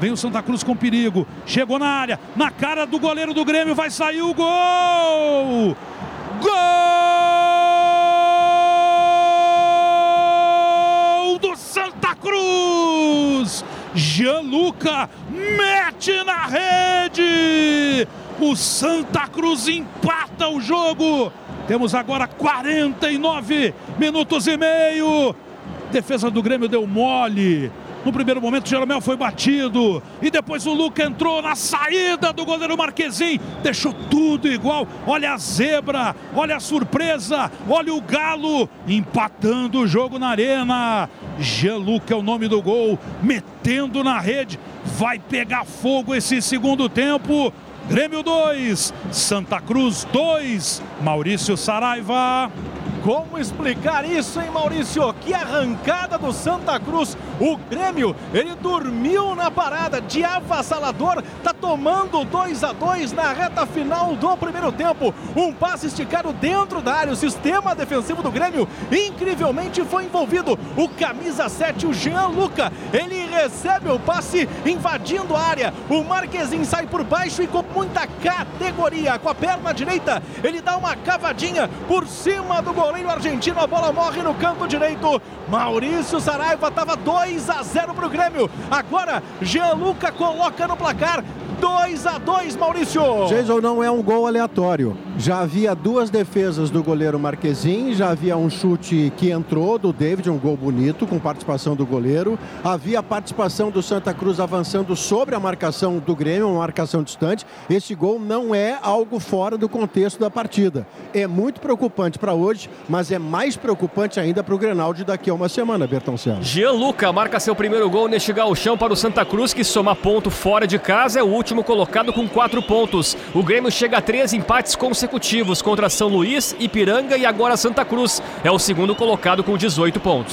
Vem o Santa Cruz com perigo. Chegou na área, na cara do goleiro do Grêmio, vai sair o gol! Gol do Santa Cruz! Gianluca mete na rede! O Santa Cruz empata o jogo. Temos agora 49 minutos e meio. Defesa do Grêmio deu mole. No primeiro momento, Jeromel foi batido. E depois o Luca entrou na saída do goleiro Marquezin. Deixou tudo igual. Olha a zebra, olha a surpresa, olha o Galo empatando o jogo na arena. Geluca é o nome do gol, metendo na rede. Vai pegar fogo esse segundo tempo. Grêmio 2, Santa Cruz 2, Maurício Saraiva. Como explicar isso, hein, Maurício? Que arrancada do Santa Cruz. O Grêmio, ele dormiu na parada de avassalador. Tá tomando 2 a 2 na reta final do primeiro tempo. Um passe esticado dentro da área. O sistema defensivo do Grêmio incrivelmente foi envolvido. O camisa 7, o Jean Luca, ele recebe o passe invadindo a área. O Marquezinho sai por baixo e com muita categoria. Com a perna direita, ele dá uma cavadinha por cima do goleiro goleiro argentino, a bola morre no canto direito. Maurício Saraiva estava 2 a 0 para o Grêmio. Agora, Gianluca coloca no placar 2 a 2 Maurício. Jason não é um gol aleatório. Já havia duas defesas do goleiro Marquezin, já havia um chute que entrou do David, um gol bonito com participação do goleiro. Havia participação do Santa Cruz avançando sobre a marcação do Grêmio, uma marcação distante. Este gol não é algo fora do contexto da partida. É muito preocupante para hoje, mas é mais preocupante ainda para o Grenal de daqui a uma semana, Bertoncelo. Gianluca marca seu primeiro gol neste galchão para o Santa Cruz, que soma ponto fora de casa, é o último colocado com quatro pontos. O Grêmio chega a três empates consecutivos contra São Luís, Ipiranga e agora Santa Cruz. É o segundo colocado com 18 pontos.